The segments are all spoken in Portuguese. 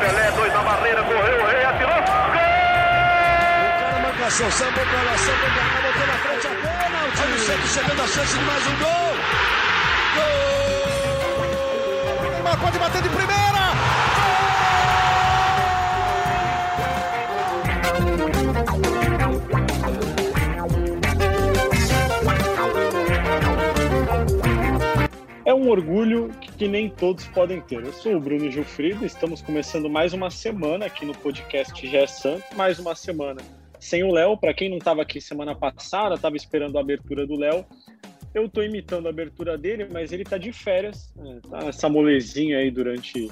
Pelé, dois na barreira, correu, o rei atirou. Gol! O cara marcação, sambou pra lá, sambou botou na frente a. Olha o Santos chegando a chance de mais um gol. Gol! Neymar pode bater de primeira. Orgulho que nem todos podem ter. Eu sou o Bruno Gilfrido, estamos começando mais uma semana aqui no podcast GE Santos, mais uma semana sem o Léo. Para quem não estava aqui semana passada, estava esperando a abertura do Léo. Eu estou imitando a abertura dele, mas ele está de férias, né? tá essa molezinha aí durante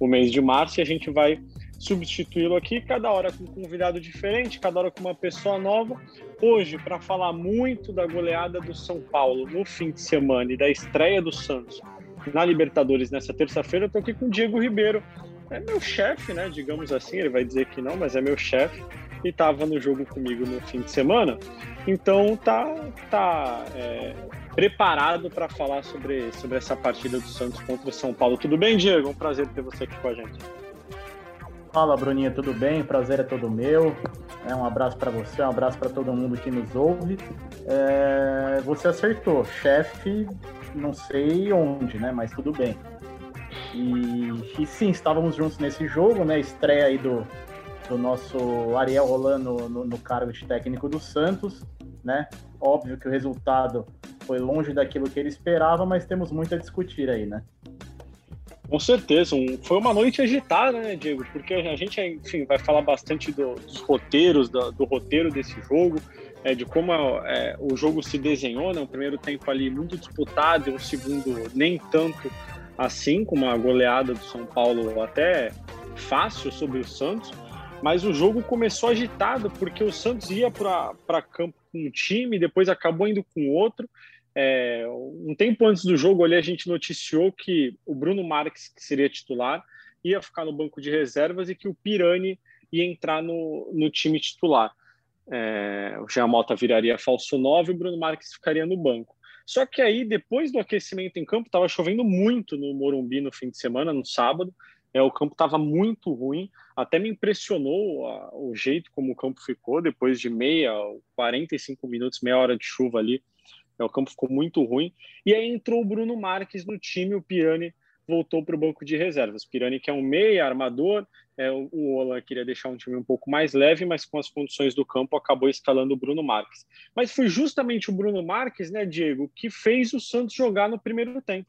o mês de março e a gente vai substituí-lo aqui, cada hora com um convidado diferente, cada hora com uma pessoa nova. Hoje, para falar muito da goleada do São Paulo no fim de semana e da estreia do Santos na Libertadores nessa terça-feira, eu aqui com o Diego Ribeiro. É meu chefe, né? Digamos assim, ele vai dizer que não, mas é meu chefe e estava no jogo comigo no fim de semana. Então tá, tá é, preparado para falar sobre, sobre essa partida do Santos contra o São Paulo. Tudo bem, Diego? Um prazer ter você aqui com a gente. Fala, Bruninha, tudo bem? O prazer é todo meu. É, um abraço para você, um abraço para todo mundo que nos ouve. É, você acertou, chefe, não sei onde, né? Mas tudo bem. E, e, sim, estávamos juntos nesse jogo, né? Estreia aí do, do nosso Ariel Rolando no, no cargo de técnico do Santos, né? Óbvio que o resultado foi longe daquilo que ele esperava, mas temos muito a discutir aí, né? Com certeza, um, foi uma noite agitada, né, Diego? Porque a gente, enfim, vai falar bastante do, dos roteiros, do, do, roteiro desse jogo, é, de como é, o jogo se desenhou, né? O primeiro tempo ali muito disputado, e o segundo nem tanto assim, com uma goleada do São Paulo até fácil sobre o Santos. Mas o jogo começou agitado, porque o Santos ia para campo com um time, depois acabou indo com outro, é, um tempo antes do jogo ali a gente noticiou que o Bruno Marques, que seria titular, ia ficar no banco de reservas e que o Pirani ia entrar no, no time titular. É, o Jean Mota viraria falso 9 e o Bruno Marques ficaria no banco. Só que aí, depois do aquecimento em campo, estava chovendo muito no Morumbi no fim de semana, no sábado. É, o campo estava muito ruim, até me impressionou a, o jeito como o campo ficou, depois de meia, 45 minutos, meia hora de chuva ali. É, o campo ficou muito ruim. E aí entrou o Bruno Marques no time, o Pirani voltou para o banco de reservas. Pirani, que é um meia armador, é, o Ola queria deixar um time um pouco mais leve, mas com as condições do campo acabou escalando o Bruno Marques. Mas foi justamente o Bruno Marques, né, Diego, que fez o Santos jogar no primeiro tempo.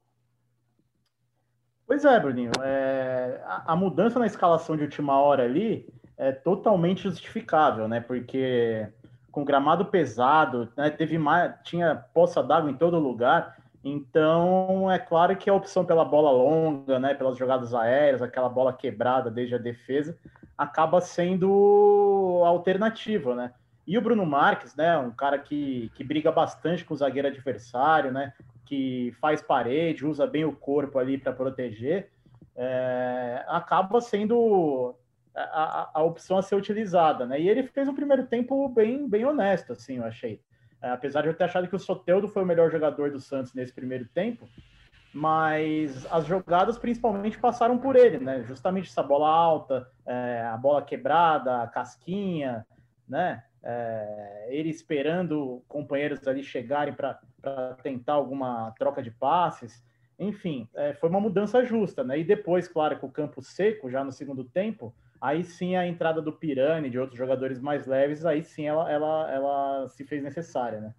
Pois é, Bruninho. É, a, a, mudança na escalação de última hora ali é totalmente justificável, né? Porque com gramado pesado, né? Teve mais, tinha poça d'água em todo lugar. Então, é claro que a opção pela bola longa, né, pelas jogadas aéreas, aquela bola quebrada desde a defesa, acaba sendo alternativa, né? E o Bruno Marques, né, um cara que, que briga bastante com o zagueiro adversário, né, que faz parede, usa bem o corpo ali para proteger, é, acaba sendo a, a, opção a ser utilizada, né? E ele fez um primeiro tempo bem, bem honesto, assim, eu achei. É, apesar de eu ter achado que o Soteldo foi o melhor jogador do Santos nesse primeiro tempo, mas as jogadas principalmente passaram por ele, né? Justamente essa bola alta, é, a bola quebrada, a casquinha, né? É, ele esperando companheiros ali chegarem para tentar alguma troca de passes. Enfim, é, foi uma mudança justa, né? E depois, claro, com o campo seco, já no segundo tempo, aí sim a entrada do Pirani, de outros jogadores mais leves, aí sim ela, ela, ela se fez necessária, né?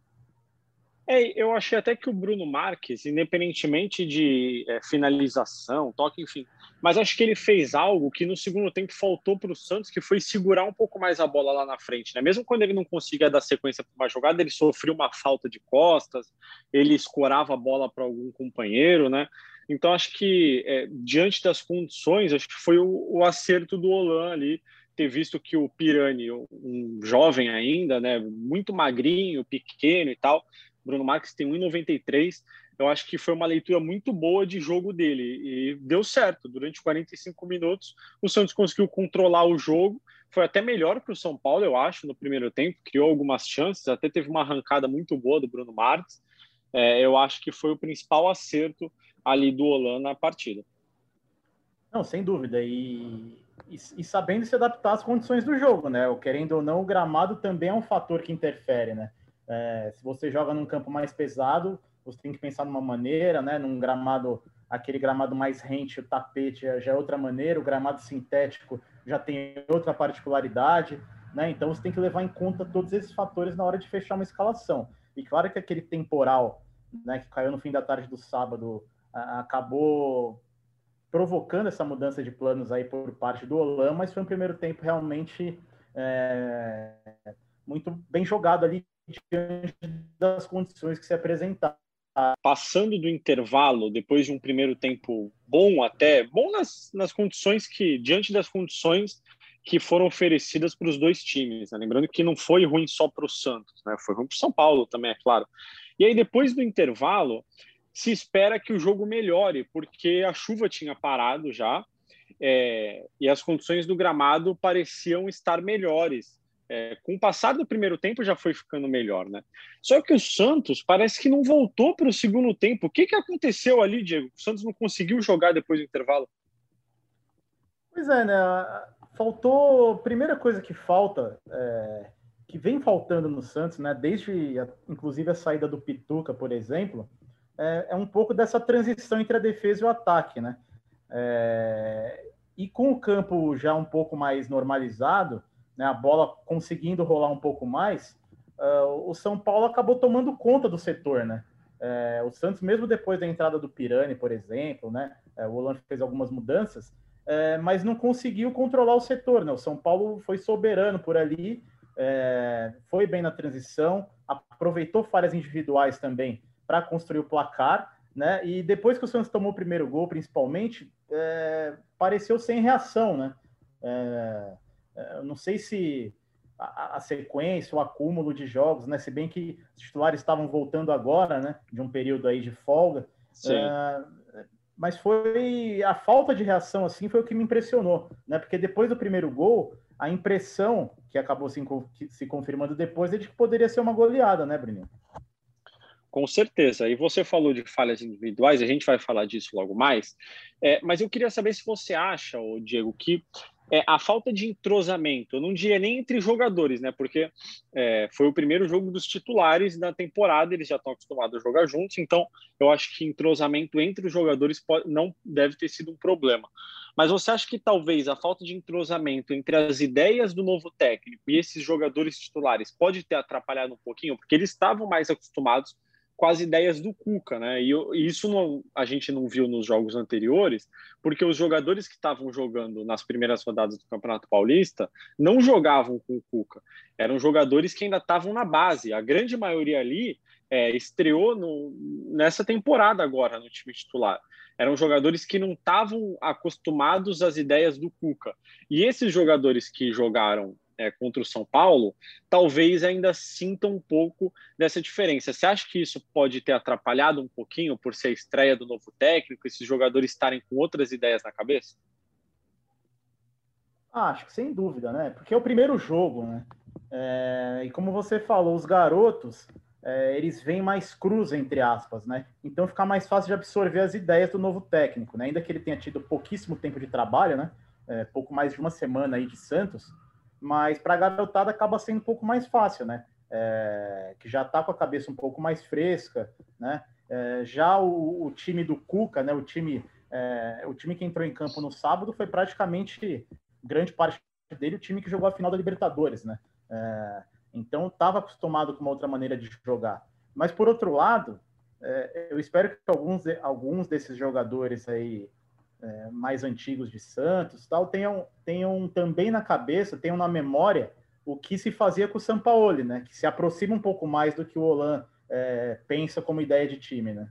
É, eu achei até que o Bruno Marques, independentemente de é, finalização, toque, enfim, mas acho que ele fez algo que no segundo tempo faltou para o Santos, que foi segurar um pouco mais a bola lá na frente. Né? Mesmo quando ele não conseguia dar sequência para uma jogada, ele sofreu uma falta de costas, ele escorava a bola para algum companheiro, né? Então, acho que, é, diante das condições, acho que foi o, o acerto do Olan ali, ter visto que o Pirani, um jovem ainda, né, muito magrinho, pequeno e tal, Bruno Marques tem 1,93, eu acho que foi uma leitura muito boa de jogo dele e deu certo. Durante 45 minutos, o Santos conseguiu controlar o jogo, foi até melhor para o São Paulo, eu acho, no primeiro tempo, criou algumas chances, até teve uma arrancada muito boa do Bruno Marques. é, eu acho que foi o principal acerto ali do Olan na partida. Não, sem dúvida. E, e, e, sabendo se adaptar às condições do jogo, né? Querendo ou não, o gramado também é um fator que interfere, né? É, se você joga num campo mais pesado, você tem que pensar numa maneira, né? Num gramado, aquele gramado mais rente, o tapete já é outra maneira, o gramado sintético já tem outra particularidade, né? Então você tem que levar em conta todos esses fatores na hora de fechar uma escalação. E claro que aquele temporal, né, que caiu no fim da tarde do sábado, acabou provocando essa mudança de planos aí por parte do Olan, mas foi um primeiro tempo realmente é, muito bem jogado ali diante das condições que se apresentaram. Passando do intervalo, depois de um primeiro tempo bom até, bom nas, nas condições que, diante das condições que foram oferecidas para os dois times. Né? Lembrando que não foi ruim só para o Santos, né? foi ruim para o São Paulo também, é claro. E aí, depois do intervalo, se espera que o jogo melhore, porque a chuva tinha parado já é, e as condições do gramado pareciam estar melhores. É, com o passar do primeiro tempo já foi ficando melhor, né? Só que o Santos parece que não voltou para o segundo tempo. O que, que aconteceu ali, Diego? O Santos não conseguiu jogar depois do intervalo? Pois é, né? Faltou. Primeira coisa que falta, é, que vem faltando no Santos, né? Desde, inclusive, a saída do Pituca, por exemplo, é, é um pouco dessa transição entre a defesa e o ataque, né? É, e com o campo já um pouco mais normalizado, né, a bola conseguindo rolar um pouco mais, uh, o São Paulo acabou tomando conta do setor, né? É, o Santos, mesmo depois da entrada do Pirani, por exemplo, né, é, o Holanda fez algumas mudanças, é, mas não conseguiu controlar o setor. Né? O São Paulo foi soberano por ali, é, foi bem na transição, aproveitou falhas individuais também para construir o placar, né? E depois que o Santos tomou o primeiro gol, principalmente, é, pareceu sem reação, né? É, é, não sei se a, a, sequência, o acúmulo de jogos, né? Se bem que os titulares estavam voltando agora, né? De um período aí de folga. É, mas foi a falta de reação assim foi o que me impressionou, né? Porque depois do primeiro gol, a impressão que acabou se, se confirmando depois é de que poderia ser uma goleada, né, Bruno? Com certeza. E você falou de falhas individuais, a gente vai falar disso logo mais. É, mas eu queria saber se você acha, Diego, que é, a falta de entrosamento, eu não diria nem entre jogadores, né? Porque é, foi o primeiro jogo dos titulares da temporada, eles já estão acostumados a jogar juntos, então eu acho que entrosamento entre os jogadores pode, não deve ter sido um problema. Mas você acha que talvez a falta de entrosamento entre as ideias do novo técnico e esses jogadores titulares pode ter atrapalhado um pouquinho, porque eles estavam mais acostumados com as ideias do Cuca, né? E, isso não, a gente não viu nos jogos anteriores, porque os jogadores que estavam jogando nas primeiras rodadas do Campeonato Paulista não jogavam com o Cuca. Eram jogadores que ainda estavam na base. A grande maioria ali é, estreou no, nessa temporada agora no time titular. Eram jogadores que não estavam acostumados às ideias do Cuca. E esses jogadores que jogaram é, contra o São Paulo, talvez ainda sinta um pouco dessa diferença. Você acha que isso pode ter atrapalhado um pouquinho por ser a estreia do novo técnico, esses jogadores estarem com outras ideias na cabeça? Ah, acho que sem dúvida, né? Porque é o primeiro jogo, né? É, e como você falou, os garotos é, eles vêm mais cruz, entre aspas, né? Então fica mais fácil de absorver as ideias do novo técnico, né? Ainda que ele tenha tido pouquíssimo tempo de trabalho, né? É, pouco mais de uma semana aí de Santos, mas para a garotada acaba sendo um pouco mais fácil, né? É, que já está com a cabeça um pouco mais fresca, né? É, já o, o, time do Cuca, né? O time, é, o time que entrou em campo no sábado foi praticamente grande parte dele o time que jogou a final da Libertadores, né? É, então estava acostumado com uma outra maneira de jogar. Mas por outro lado, é, eu espero que alguns, alguns desses jogadores aí é, mais antigos de Santos tal tenham, tenham também na cabeça, tenham na memória o que se fazia com o Sampaoli, né? Que se aproxima um pouco mais do que o Olan é, pensa como ideia de time, né?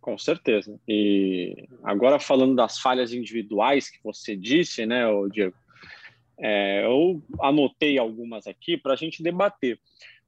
Com certeza. E agora falando das falhas individuais que você disse, né, Diego? É, eu anotei algumas aqui para a gente debater.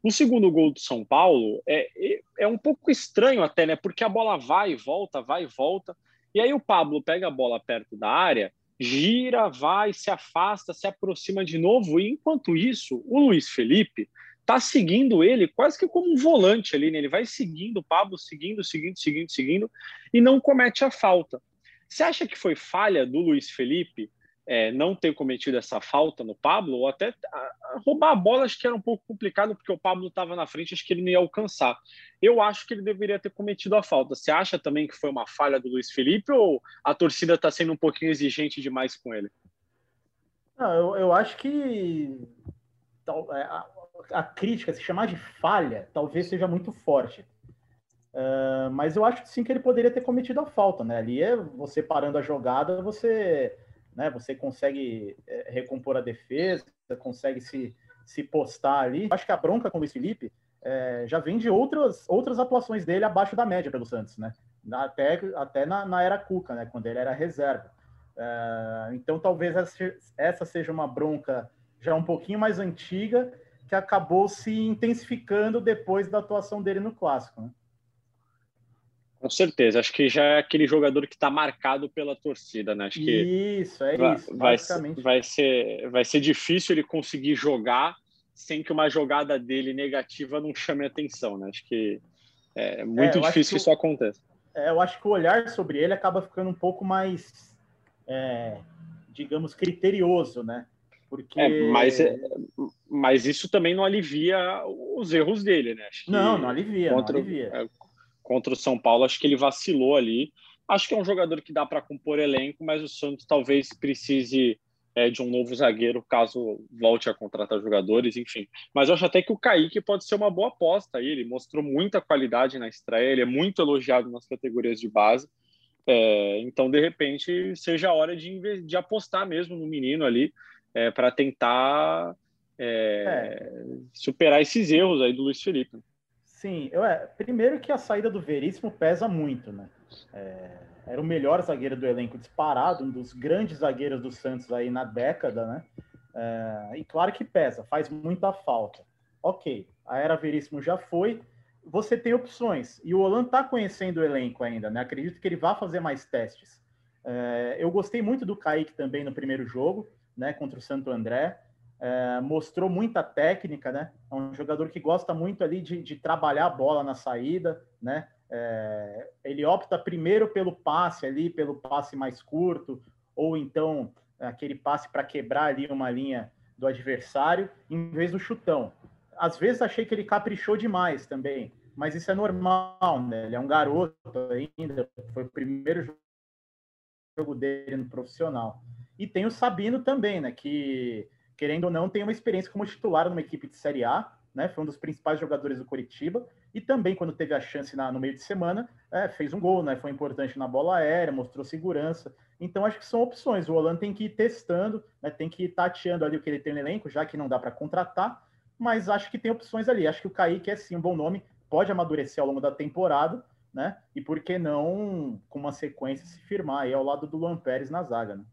O segundo gol do São Paulo é, é um pouco estranho até, né? Porque a bola vai e volta, vai e volta. E aí o Pablo pega a bola perto da área, gira, vai, se afasta, se aproxima de novo. E enquanto isso, o Luiz Felipe tá seguindo ele quase que como um volante ali, né? Ele vai seguindo o Pablo, seguindo, seguindo, seguindo, seguindo, e não comete a falta. Você acha que foi falha do Luiz Felipe é, não ter cometido essa falta no Pablo, ou até roubar a bola, acho que era um pouco complicado, porque o Pablo estava na frente, acho que ele não ia alcançar. Eu acho que ele deveria ter cometido a falta. Você acha também que foi uma falha do Luiz Felipe, ou a torcida está sendo um pouquinho exigente demais com ele? Eu, eu acho que é, a, a, crítica, se chamar de falha, talvez seja muito forte. Uh, mas eu acho sim que ele poderia ter cometido a falta, né? Ali é você parando a jogada, você né? Você consegue é, recompor a defesa, consegue se, se postar ali. Acho que a bronca com o Luiz Felipe é, já vem de outras, outras atuações dele abaixo da média pelo Santos, né? Até, até na, na era Cuca, né? Quando ele era reserva. É, então talvez essa, seja uma bronca já um pouquinho mais antiga que acabou se intensificando depois da atuação dele no clássico. Né? Com certeza, acho que já é aquele jogador que está marcado pela torcida, né? Acho que isso, é vai, isso. Vai, vai, ser, vai ser difícil ele conseguir jogar sem que uma jogada dele negativa não chame atenção, né? Acho que é muito é, difícil que isso aconteça. É, eu acho que o olhar sobre ele acaba ficando um pouco mais, é, digamos, criterioso, né? Porque... É, mas, é, mas isso também não alivia os erros dele, né? não, não alivia, contra, não alivia. Contra o São Paulo, acho que ele vacilou ali. Acho que é um jogador que dá para compor elenco, mas o Santos talvez precise é, de um novo zagueiro caso volte a contratar jogadores, enfim. Mas eu acho até que o Kaique pode ser uma boa aposta aí. Ele mostrou muita qualidade na estreia, ele é muito elogiado nas categorias de base. É, então, de repente, seja a hora de, de apostar mesmo no menino ali é, para tentar é, é. superar esses erros aí do Luiz Felipe. Sim, eu, é, primeiro que a saída do Veríssimo pesa muito, né? É, era o melhor zagueiro do elenco disparado, um dos grandes zagueiros do Santos aí na década, né? É, e claro que pesa, faz muita falta. Ok, a era Veríssimo já foi, você tem opções. E o Olan tá conhecendo o elenco ainda, né? Acredito que ele vá fazer mais testes. É, eu gostei muito do Kaique também no primeiro jogo, né? Contra o Santo André é, mostrou muita técnica, né? É um jogador que gosta muito ali de, de trabalhar a bola na saída, né? É, ele opta primeiro pelo passe ali, pelo passe mais curto, ou então aquele passe para quebrar ali uma linha do adversário, em vez do chutão. Às vezes achei que ele caprichou demais também, mas isso é normal, né? Ele é um garoto ainda, foi o primeiro jogo dele no profissional. E tem o Sabino também, né? Que querendo ou não, tem uma experiência como titular numa equipe de Série A, né? Foi um dos principais jogadores do Curitiba e também quando teve a chance na, no meio de semana é, fez um gol, né? Foi importante na bola aérea, mostrou segurança. Então acho que são opções. O Holanda tem que ir testando, né? Tem que ir tateando ali o que ele tem no elenco, já que não dá para contratar. Mas acho que tem opções ali. Acho que o Kaique é sim um bom nome, pode amadurecer ao longo da temporada, né? E por que não com uma sequência se firmar aí ao lado do Luan Pérez na zaga, né?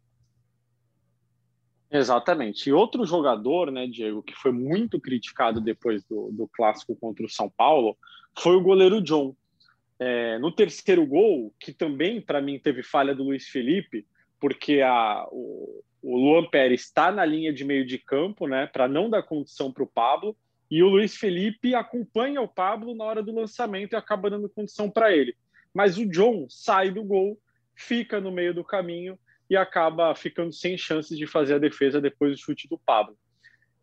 Exatamente. E outro jogador, né, Diego, que foi muito criticado depois do, do clássico contra o São Paulo, foi o goleiro John. É, no terceiro gol, que também para mim teve falha do Luiz Felipe, porque a, o, o Luan Pérez está na linha de meio de campo, né, para não dar condição para o Pablo, e o Luiz Felipe acompanha o Pablo na hora do lançamento e acaba dando condição para ele. Mas o John sai do gol, fica no meio do caminho e acaba ficando sem chances de fazer a defesa depois do chute do Pablo.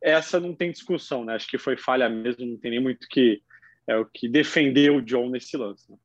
Essa não tem discussão, né? Acho que foi falha mesmo, não tem nem muito que é o que defendeu o John nesse lance. Né?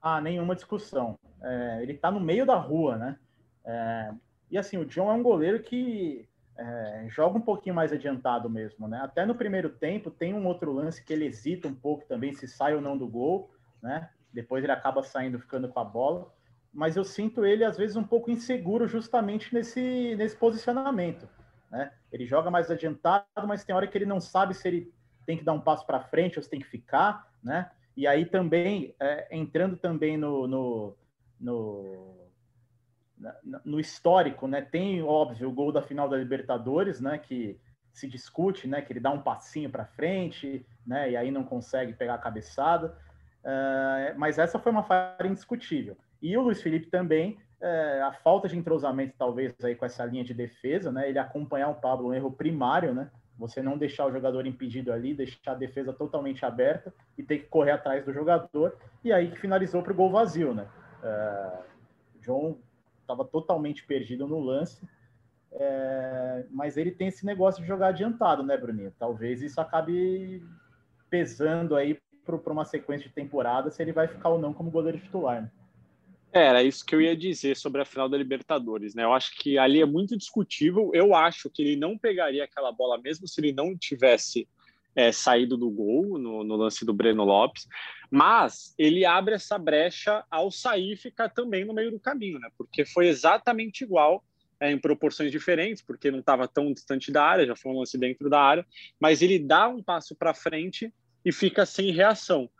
Ah, nenhuma discussão. É, ele está no meio da rua, né? É, e assim, o John é um goleiro que é, joga um pouquinho mais adiantado mesmo, né? Até no primeiro tempo tem um outro lance que ele hesita um pouco também se sai ou não do gol, né? Depois ele acaba saindo, ficando com a bola mas eu sinto ele às vezes um pouco inseguro justamente nesse, nesse posicionamento. Né? Ele joga mais adiantado, mas tem hora que ele não sabe se ele tem que dar um passo para frente ou se tem que ficar, né? E aí também é, entrando também no, no, no, no, histórico, né? Tem óbvio o gol da final da Libertadores, né? Que se discute, né? Que ele dá um passinho para frente, né? E aí não consegue pegar a cabeçada. Uh, mas essa foi uma falha indiscutível. E o Luiz Felipe também, é, a falta de entrosamento, talvez, aí com essa linha de defesa, né? Ele acompanhar o Pablo, um erro primário, né? Você não deixar o jogador impedido ali, deixar a defesa totalmente aberta e ter que correr atrás do jogador. E aí que finalizou para o gol vazio, né? John estava totalmente perdido no lance, é, mas ele tem esse negócio de jogar adiantado, né, Bruninho? Talvez isso acabe pesando aí para uma sequência de temporada se ele vai ficar ou não como goleiro titular. Né? É, era isso que eu ia dizer sobre a final da Libertadores, né? Eu acho que ali é muito discutível. Eu acho que ele não pegaria aquela bola mesmo se ele não tivesse é, saído do gol no, no, lance do Breno Lopes, mas ele abre essa brecha ao sair e ficar também no meio do caminho, né? Porque foi exatamente igual é, em proporções diferentes, porque não estava tão distante da área, já foi um lance dentro da área, mas ele dá um passo para frente e fica sem reação.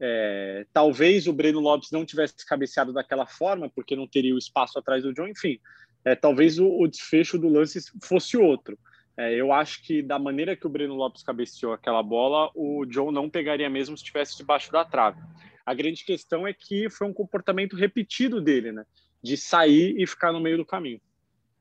É, talvez o Breno Lopes não tivesse cabeceado daquela forma, porque não teria o espaço atrás do John, enfim. É, talvez o, o, desfecho do lance fosse outro. É, eu acho que da maneira que o Breno Lopes cabeceou aquela bola, o John não pegaria mesmo se estivesse debaixo da trave. A grande questão é que foi um comportamento repetido dele, né? De sair e ficar no meio do caminho.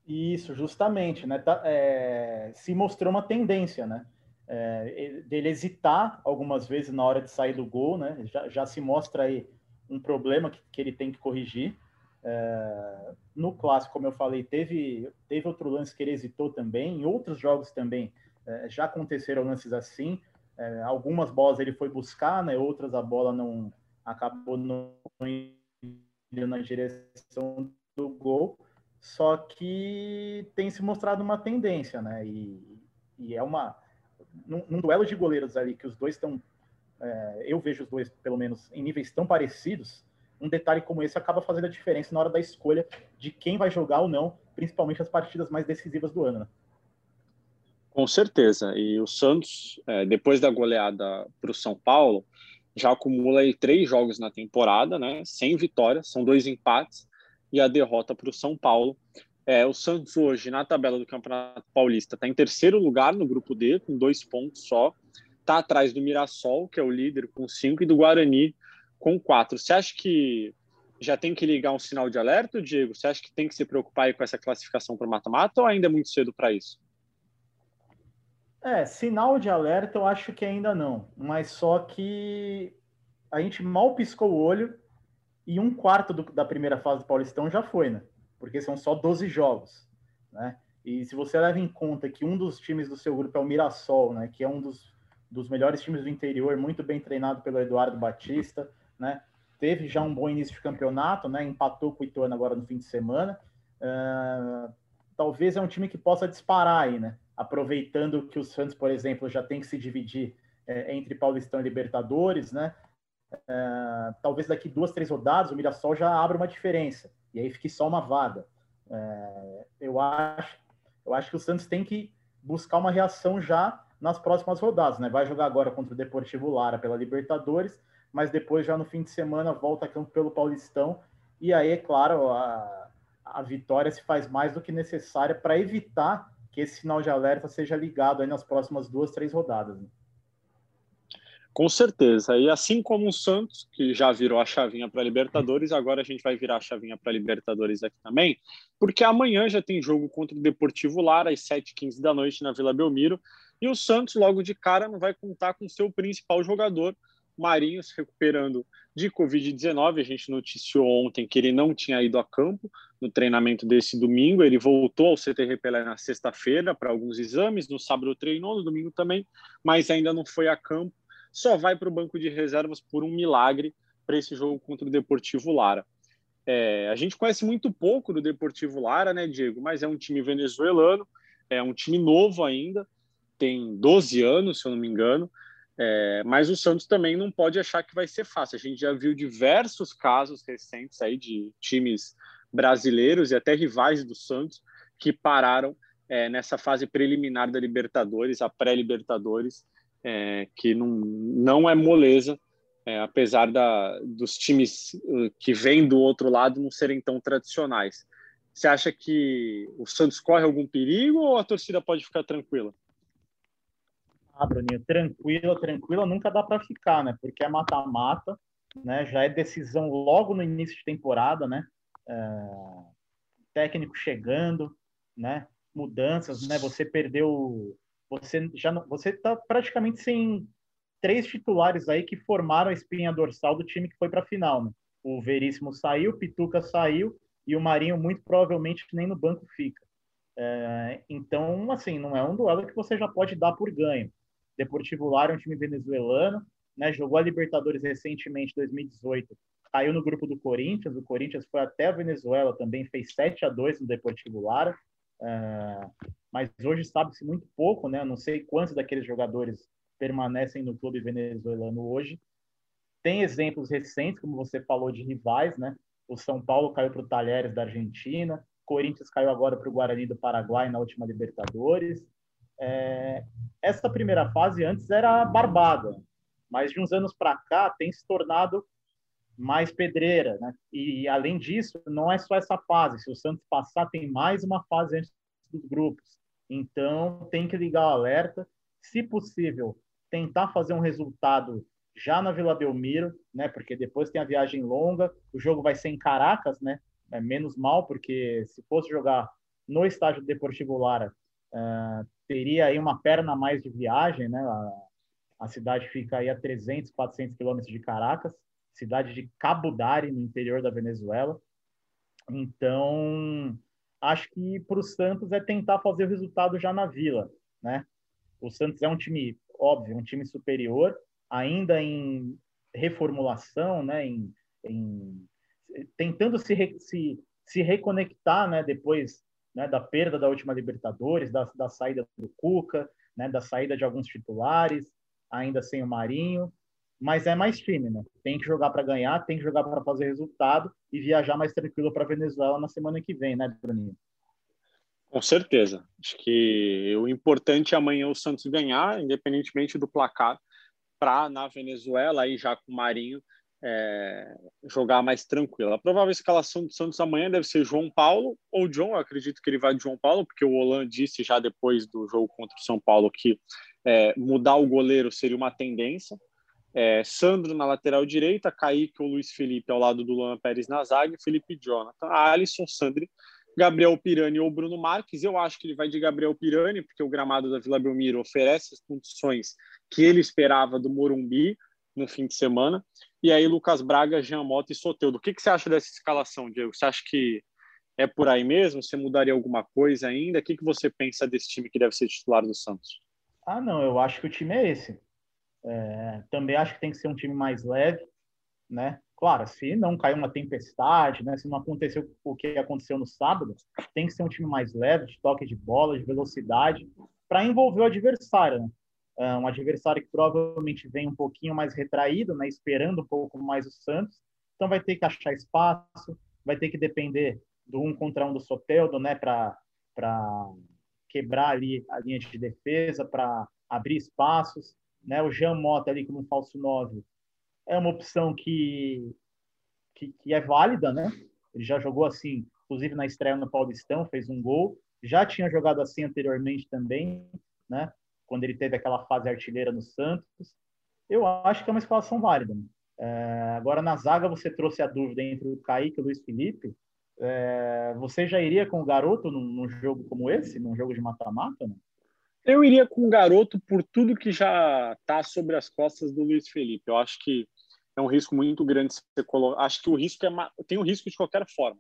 Isso, justamente, né? Tá, é, se mostrou uma tendência, né? É, dele hesitar algumas vezes na hora de sair do gol, né? Já, já se mostra aí um problema que, que ele tem que corrigir. É, no clássico, como eu falei, teve, teve outro lance que ele hesitou também. Em outros jogos também é, já aconteceram lances assim. É, algumas bolas ele foi buscar, né? Outras a bola não acabou não indo na direção do gol. Só que tem se mostrado uma tendência, né? E, e é uma num, num, duelo de goleiros ali que os dois estão, é, eu vejo os dois pelo menos em níveis tão parecidos um detalhe como esse acaba fazendo a diferença na hora da escolha de quem vai jogar ou não, principalmente as partidas mais decisivas do ano. Né? Com certeza. E o Santos, é, depois da goleada para o São Paulo, já acumula aí três jogos na temporada, né? Sem vitórias, são dois empates e a derrota para o São Paulo. É, o Santos hoje, na tabela do Campeonato Paulista, está em terceiro lugar no grupo D, com dois pontos só. Está atrás do Mirassol, que é o líder, com cinco, e do Guarani, com quatro. Você acha que já tem que ligar um sinal de alerta, Diego? Você acha que tem que se preocupar com essa classificação para o mata-mata ou ainda é muito cedo para isso? É, sinal de alerta eu acho que ainda não, mas só que a gente mal piscou o olho e um quarto do, da primeira fase do Paulistão já foi, né? Porque são só 12 jogos, né? E se você leva em conta que um dos times do seu grupo é o Mirassol, né? Que é um dos, dos melhores times do interior, muito bem treinado pelo Eduardo Batista, né? Teve já um bom início de campeonato, né? Empatou com o Ituano agora no fim de semana. Uh, talvez é um time que possa disparar aí, né? Aproveitando que o Santos, por exemplo, já tem que se dividir é, entre Paulistão e Libertadores, né? Uh, talvez daqui duas, três rodadas o Mirassol já abra uma diferença e aí fique só uma vaga. Uh, eu acho, eu acho que o Santos tem que buscar uma reação já nas próximas rodadas, né? Vai jogar agora contra o Deportivo Lara pela Libertadores mas depois já no fim de semana volta a campo pelo Paulistão. E aí, é claro, a, a vitória se faz mais do que necessária para evitar que esse sinal de alerta seja ligado aí nas próximas duas, três rodadas. Né? Com certeza. E assim como o Santos, que já virou a chavinha para Libertadores, agora a gente vai virar a chavinha para Libertadores aqui também, porque amanhã já tem jogo contra o Deportivo Lara às 7h15 da noite na Vila Belmiro. E o Santos, logo de cara, não vai contar com seu principal jogador, Marinho se recuperando de Covid-19. A gente noticiou ontem que ele não tinha ido a campo no treinamento desse domingo. Ele voltou ao CTR Pelé na sexta-feira para alguns exames. No sábado treinou, no domingo também, mas ainda não foi a campo. Só vai para o banco de reservas por um milagre para esse jogo contra o Deportivo Lara. É, a gente conhece muito pouco do Deportivo Lara, né, Diego? Mas é um time venezuelano, é um time novo ainda, tem 12 anos, se eu não me engano. É, mas o Santos também não pode achar que vai ser fácil. A gente já viu diversos casos recentes aí de times brasileiros e até rivais do Santos que pararam é, nessa fase preliminar da Libertadores, a pré-Libertadores, é, que não, não é moleza, é, apesar da, dos times uh, que vêm do outro lado não serem tão tradicionais. Você acha que o Santos corre algum perigo ou a torcida pode ficar tranquila? Ah, Bruninho, tranquila, tranquila, nunca dá para ficar, né? Porque é mata-mata, né? Já é decisão logo no início de temporada, né? É... Técnico chegando, né? Mudanças, né? Você perdeu você já você está praticamente sem três titulares aí que formaram a espinha dorsal do time que foi para a final. Né? O Veríssimo saiu, o Pituca saiu e o Marinho muito provavelmente nem no banco fica. É, então, assim, não é um duelo que você já pode dar por ganho. Deportivo Lara é um time venezuelano, né? Jogou a Libertadores recentemente, 2018, caiu no grupo do Corinthians. O Corinthians foi até a Venezuela também, fez 7 a 2 no Deportivo Lara. É, mas hoje sabe-se muito pouco, né? Não sei quantos daqueles jogadores permanecem no clube venezuelano hoje. Tem exemplos recentes, como você falou, de rivais, né? O São Paulo caiu para o Talheres da Argentina, Corinthians caiu agora para o Guarani do Paraguai na última Libertadores. É, essa primeira fase antes era barbada, mas de uns anos para cá tem se tornado mais pedreira, né? E além disso, não é só essa fase. Se o Santos passar, tem mais uma fase antes dos grupos. Então tem que ligar o alerta. Se possível, tentar fazer um resultado já na Vila Belmiro, né? Porque depois tem a viagem longa. O jogo vai ser em Caracas, né? É menos mal, porque se fosse jogar no estádio Deportivo Lara, uh, teria aí uma perna a mais de viagem, né? A, a cidade fica aí a 300, 400 quilômetros de Caracas cidade de Cabo no interior da Venezuela. Então, acho que para o Santos é tentar fazer o resultado já na Vila, né? O Santos é um time, óbvio, um time superior, ainda em reformulação, né? Em, em tentando se, se, se reconectar, né? Depois né, da perda da última Libertadores, da, da saída do Cuca, né? Da saída de alguns titulares, ainda sem o Marinho mas é mais time, né? Tem que jogar para ganhar, tem que jogar para fazer resultado e viajar mais tranquilo para Venezuela na semana que vem, né, Bruninho? Com certeza. Acho que o importante é amanhã o Santos ganhar, independentemente do placar, para na Venezuela, aí já com o Marinho, é, jogar mais tranquilo. A provável escalação do Santos amanhã deve ser João Paulo ou John. Eu acredito que ele vai de João Paulo, porque o Holan disse já depois do jogo contra o São Paulo que é, mudar o goleiro seria uma tendência é, Sandro na lateral direita, Kaique ou Luiz Felipe ao lado do Luan Pérez na zaga, Felipe Jonathan, Alisson, Sandri, Gabriel Pirani ou Bruno Marques. Eu acho que ele vai de Gabriel Pirani, porque o gramado da Vila Belmiro oferece as condições que ele esperava do Morumbi no fim de semana. E aí, Lucas Braga, Jean Mota e Soteudo. O que, que você acha dessa escalação, Diego? Você acha que é por aí mesmo? Você mudaria alguma coisa ainda? O que, que você pensa desse time que deve ser titular do Santos? Ah, não, eu acho que o time é esse. É, também acho que tem que ser um time mais leve, né? Claro, se não cair uma tempestade, né? Se não aconteceu o que aconteceu no sábado, tem que ser um time mais leve, de toque de bola, de velocidade, para envolver o adversário, né? É um adversário que provavelmente vem um pouquinho mais retraído, né? Esperando um pouco mais o Santos, então vai ter que achar espaço, vai ter que depender do um contra um do Soteldo, né? Para quebrar ali a linha de defesa, para abrir espaços. Né? O Jean Mota ali como falso 9 é uma opção que, que, que, é válida, né? Ele já jogou assim, inclusive na estreia no Paulistão, fez um gol. Já tinha jogado assim anteriormente também, né? Quando ele teve aquela fase artilheira no Santos. Eu acho que é uma escalação válida. Né? É, agora, na zaga, você trouxe a dúvida entre o Kaique e o Luiz Felipe. É, você já iria com o garoto num, num, jogo como esse, num jogo de mata-mata? Né? Eu iria com o garoto por tudo que já está sobre as costas do Luiz Felipe. Eu acho que é um risco muito grande você colocar. Acho que o risco é tem o um risco de qualquer forma,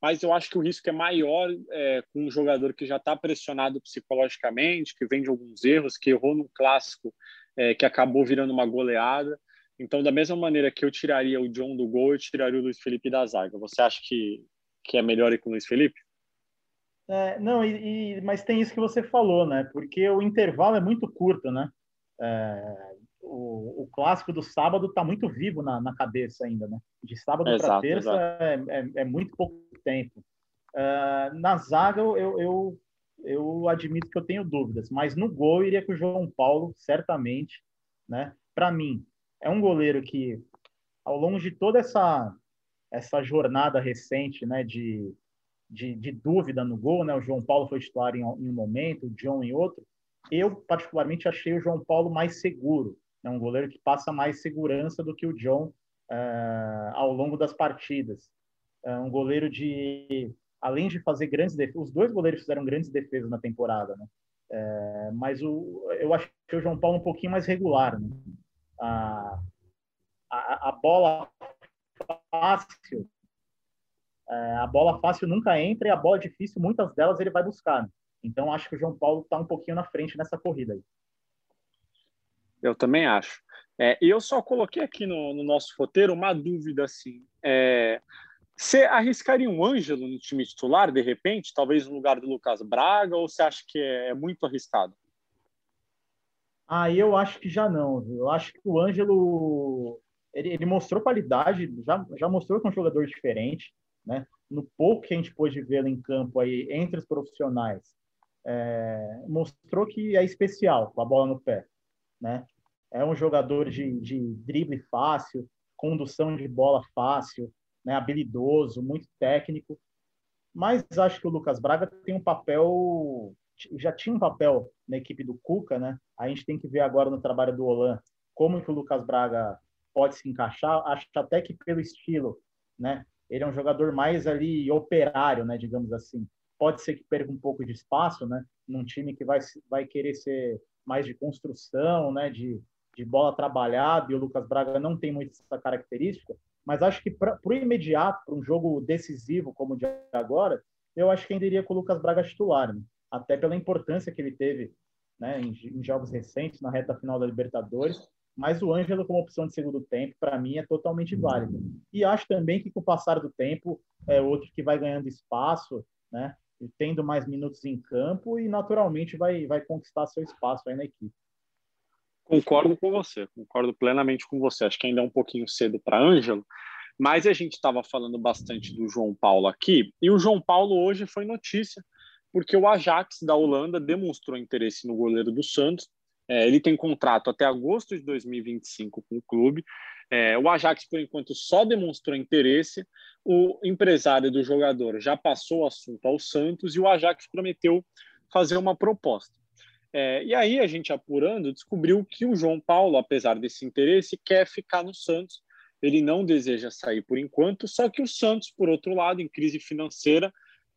mas eu acho que o risco é maior é, com um jogador que já está pressionado psicologicamente, que vem de alguns erros, que errou no clássico, é, que acabou virando uma goleada. Então, da mesma maneira que eu tiraria o John do gol, eu tiraria o Luiz Felipe da zaga. Você acha que, que é melhor ir com o Luiz Felipe? É, não, e, e, mas tem isso que você falou, né? Porque o intervalo é muito curto, né? É, o, o, clássico do sábado está muito vivo na, na, cabeça ainda, né? De sábado para terça é, é, é, muito pouco tempo. É, na zaga, eu, eu, eu admito que eu tenho dúvidas, mas no gol iria com o João Paulo, certamente, né? Para mim, é um goleiro que, ao longo de toda essa, essa jornada recente, né? De de, de, dúvida no gol, né? O João Paulo foi titular em, em, um momento, o John em outro. Eu, particularmente, achei o João Paulo mais seguro. É né? um goleiro que passa mais segurança do que o John uh, ao longo das partidas. É um goleiro de, além de fazer grandes defesas, os dois goleiros fizeram grandes defesas na temporada, né? É, mas o, eu que o João Paulo um pouquinho mais regular. Né? A, a, bola fácil, é, a bola fácil nunca entra e a bola difícil, muitas delas ele vai buscar. Né? Então acho que o João Paulo está um pouquinho na frente nessa corrida aí. Eu também acho. É, e eu só coloquei aqui no, no nosso roteiro uma dúvida assim. É, você arriscaria um Ângelo no time titular, de repente, talvez no lugar do Lucas Braga, ou você acha que é, é muito arriscado? Ah, eu acho que já não. Eu acho que o Ângelo ele, ele, mostrou qualidade, já, já mostrou que é um jogador diferente, né? No pouco que a gente pôde vê-lo em campo aí entre os profissionais, é, mostrou que é especial com a bola no pé, né? É um jogador de, de drible fácil, condução de bola fácil, né, habilidoso, muito técnico. Mas acho que o Lucas Braga tem um papel, já tinha um papel na equipe do Cuca, né? A gente tem que ver agora no trabalho do Olan como que o Lucas Braga pode se encaixar. Acho até que pelo estilo, né? Ele é um jogador mais ali operário, né? Digamos assim. Pode ser que perca um pouco de espaço, né? Num time que vai, vai querer ser mais de construção, né? De, de bola trabalhada, e o Lucas Braga não tem muito essa característica, mas acho que para o imediato, para um jogo decisivo como o de agora, eu acho que ainda iria com o Lucas Braga titular, né? até pela importância que ele teve né, em, em, jogos recentes, na reta final da Libertadores. Mas o Ângelo, como opção de segundo tempo, para mim é totalmente válido. E acho também que com o passar do tempo, é outro que vai ganhando espaço, né, tendo mais minutos em campo e naturalmente vai, vai conquistar seu espaço aí na equipe. Concordo com você, concordo plenamente com você. Acho que ainda é um pouquinho cedo para Ângelo, mas a gente estava falando bastante do João Paulo aqui, e o João Paulo hoje foi notícia, porque o Ajax da Holanda demonstrou interesse no goleiro do Santos. É, ele tem contrato até agosto de 2025 com o clube. É, o Ajax, por enquanto, só demonstrou interesse. O empresário do jogador já passou o assunto ao Santos e o Ajax prometeu fazer uma proposta. É, e aí a gente apurando descobriu que o João Paulo, apesar desse interesse, quer ficar no Santos. Ele não deseja sair por enquanto, só que o Santos, por outro lado, em crise financeira,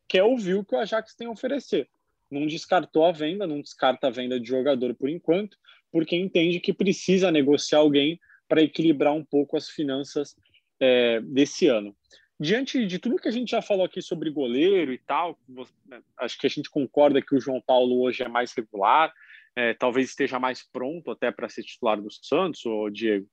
quer ouvir o que o Ajax tem a oferecer. Não descartou a venda, não descarta a venda de jogador por enquanto, porque entende que precisa negociar alguém para equilibrar um pouco as finanças é, desse ano diante de tudo que a gente já falou aqui sobre goleiro e tal, né, acho que a gente concorda que o João Paulo hoje é mais regular, é, talvez esteja mais pronto até para ser titular do Santos, ou Diego.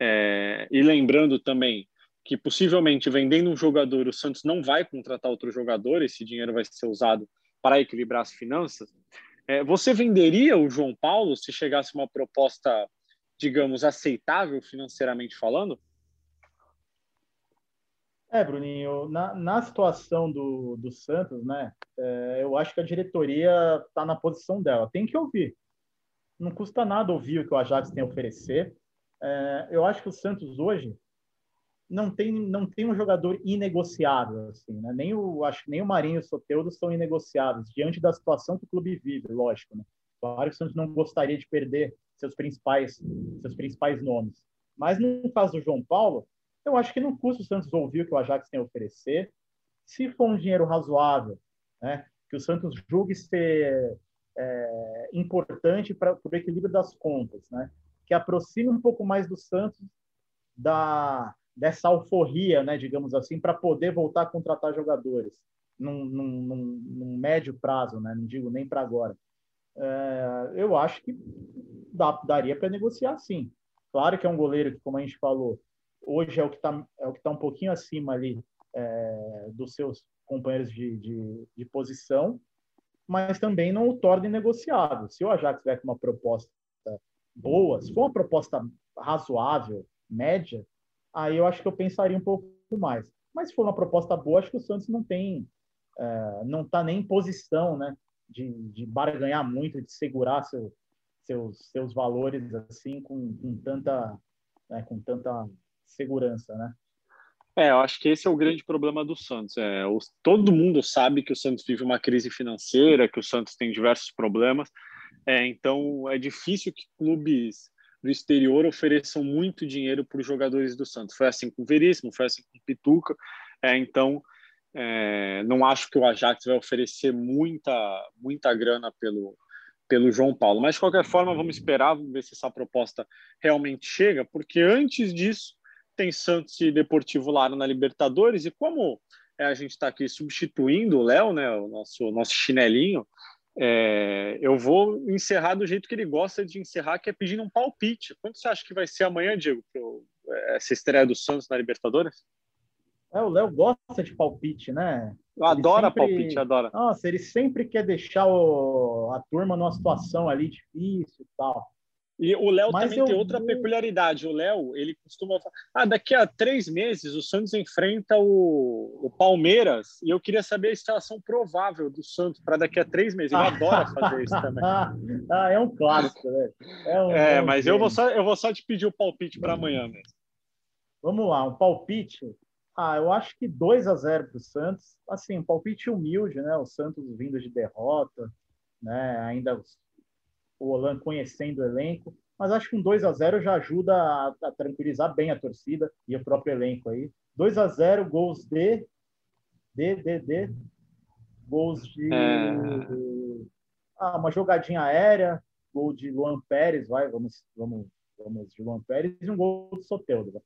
É, e lembrando também que possivelmente vendendo um jogador, o Santos não vai contratar outro jogador, esse dinheiro vai ser usado para equilibrar as finanças. É, você venderia o João Paulo se chegasse uma proposta, digamos, aceitável financeiramente falando? É, Bruninho, na, na situação do, do Santos, né, é, eu acho que a diretoria está na posição dela. Tem que ouvir. Não custa nada ouvir o que o Ajax tem a oferecer. É, eu acho que o Santos hoje não tem, não tem um jogador inegociável, assim, né? Nem o, acho nem o Marinho e o Soteldo são inegociáveis, diante da situação que o clube vive, lógico, né? Claro que o Santos não gostaria de perder seus principais, seus principais nomes. Mas no caso do João Paulo, eu acho que não custa o Santos ouvir o que o Ajax tem a oferecer. Se for um dinheiro razoável, né, que o Santos julgue ser é, importante para o equilíbrio das contas, né, que aproxime um pouco mais do Santos da dessa alforria, né, digamos assim, para poder voltar a contratar jogadores num, num, num, médio prazo, né, não digo nem para agora. É, eu acho que dá, daria para negociar sim. Claro que é um goleiro que, como a gente falou, hoje é o que está é o que tá um pouquinho acima ali é, dos seus companheiros de, de, de, posição, mas também não o torna inegociável. Se o Ajax tiver com uma proposta boa, se for uma proposta razoável, média, aí eu acho que eu pensaria um pouco mais. Mas se for uma proposta boa, acho que o Santos não tem, é, não está nem em posição, né, de, de barganhar muito, de segurar seu, seus, seus valores assim com, com tanta, né, com tanta segurança, né? É, eu acho que esse é o grande problema do Santos. É, todo mundo sabe que o Santos vive uma crise financeira, que o Santos tem diversos problemas. É, então, é difícil que clubes do exterior ofereçam muito dinheiro para os jogadores do Santos. Foi assim com o Veríssimo, foi assim com o Pituca. É, então, é, não acho que o Ajax vai oferecer muita, muita grana pelo, pelo João Paulo. Mas de qualquer forma, vamos esperar, vamos ver se essa proposta realmente chega, porque antes disso tem Santos e Deportivo Lara na Libertadores e como é, a gente está aqui substituindo o Léo, né, o nosso nosso chinelinho, é, eu vou encerrar do jeito que ele gosta de encerrar, que é pedindo um palpite. Quanto você acha que vai ser amanhã, Diego, pro, essa estreia do Santos na Libertadores? É, o Léo gosta de palpite, né? Eu adoro sempre... palpite, adora. Nossa, ele sempre quer deixar o... a turma numa situação ali difícil e tal. E o Léo também tem outra peculiaridade. O Léo, ele costuma falar: ah, daqui a três meses o Santos enfrenta o, o Palmeiras e eu queria saber a escalação provável do Santos para daqui a três meses. Ele adora fazer isso também. ah, é um clássico, né? É, um, é, é um mas eu vou, só, eu vou só te pedir o palpite para amanhã mesmo. Vamos lá, um palpite. Ah, eu acho que 2 a 0 para o Santos. Assim, um palpite humilde, né? O Santos vindo de derrota, né? Ainda o Olan conhecendo o elenco, mas acho que um 2 a 0 já ajuda a, a, tranquilizar bem a torcida e o próprio elenco aí. 2 a 0 gols de de de, de gols de é... ah, uma jogadinha aérea, gol de Luan Pérez, vai, vamos vamos vamos de Luan Pérez e um gol de Soteldo.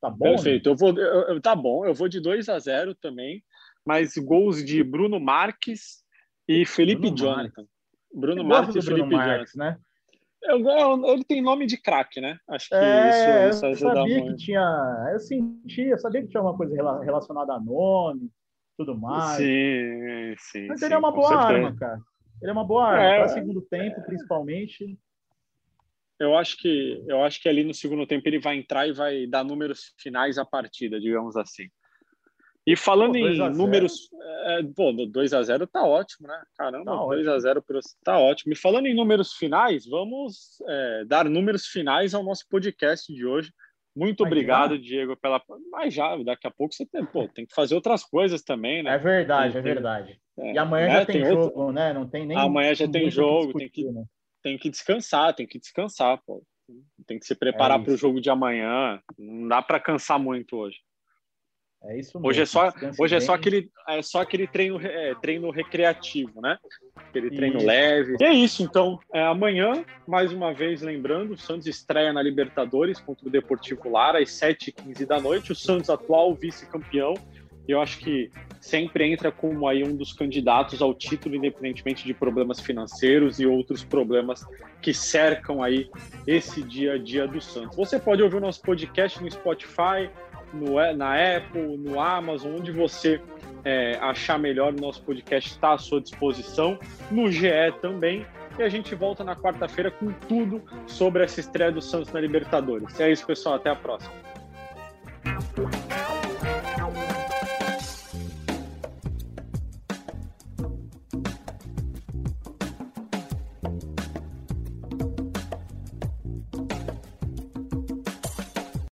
Tá bom? Perfeito. Né? Eu vou eu, eu, tá bom, eu vou de 2 a 0 também, mas gols de Bruno Marques e Felipe Bruno Jonathan. Marques. Bruno Marques e Felipe Marques, né? Eu, eu, ele tem nome de craque, né? Acho que é, isso, isso eu sabia muito. que tinha. Eu senti, eu sabia que tinha uma coisa relacionada a nome, tudo mais. Sim, sim. Mas sim, ele é uma boa certeza. arma, cara. Ele é uma boa arma. É, para segundo tempo, é... principalmente. Eu acho que eu acho que ali no segundo tempo ele vai entrar e vai dar números finais à partida, digamos assim. E falando pô, em números, é, pô, 2 a 0 tá ótimo, né? Caramba, tá 2 a 0 tá ótimo. E falando em números finais, vamos é, dar números finais ao nosso podcast de hoje. Muito Mas obrigado, já? Diego, pela. Mas já, daqui a pouco você tem, pô, tem que fazer outras coisas também, né? É verdade, tem, é verdade. É, e amanhã né? já tem, tem jogo, outro... né? Não tem nem. Amanhã já tem jogo, tem que, né? tem que descansar, tem que descansar, pô. Tem que se preparar é para o jogo de amanhã. Não dá para cansar muito hoje. É isso mesmo. Hoje é só, hoje é só aquele, é só aquele treino, é, treino recreativo, né? Aquele treino isso. leve. E é isso, então. É, amanhã, mais uma vez, lembrando, o Santos estreia na Libertadores contra o Deportivo Lara às 7h15 da noite. O Santos, atual vice-campeão. Eu acho que sempre entra como aí um dos candidatos ao título, independentemente de problemas financeiros e outros problemas que cercam aí esse dia a dia do Santos. Você pode ouvir o nosso podcast no Spotify, no, na Apple, no Amazon, onde você é, achar melhor, o nosso podcast está à sua disposição, no GE também. E a gente volta na quarta-feira com tudo sobre essa estreia do Santos na Libertadores. É isso, pessoal. Até a próxima.